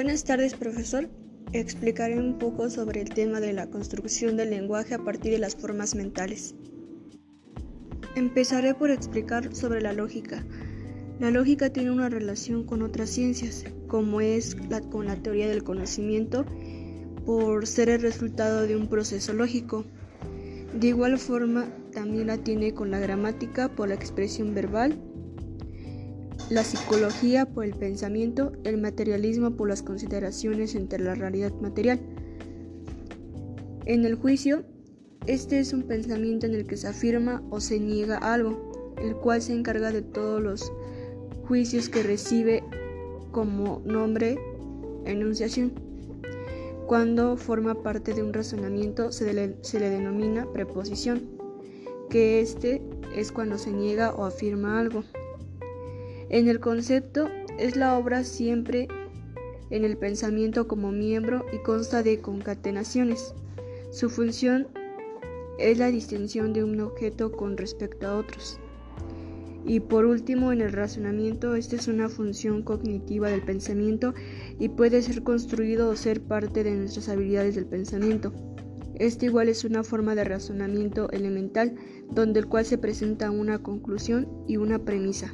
Buenas tardes, profesor. Explicaré un poco sobre el tema de la construcción del lenguaje a partir de las formas mentales. Empezaré por explicar sobre la lógica. La lógica tiene una relación con otras ciencias, como es la, con la teoría del conocimiento, por ser el resultado de un proceso lógico. De igual forma, también la tiene con la gramática por la expresión verbal la psicología por el pensamiento, el materialismo por las consideraciones entre la realidad material. En el juicio, este es un pensamiento en el que se afirma o se niega algo, el cual se encarga de todos los juicios que recibe como nombre enunciación. Cuando forma parte de un razonamiento se le, denomina preposición, que este es cuando se niega o afirma algo. En el concepto es la obra siempre en el pensamiento como miembro y consta de concatenaciones. Su función es la distinción de un objeto con respecto a otros. Y por último, en el razonamiento, esta es una función cognitiva del pensamiento y puede ser construido o ser parte de nuestras habilidades del pensamiento. Este igual es una forma de razonamiento elemental donde el cual se presenta una conclusión y una premisa.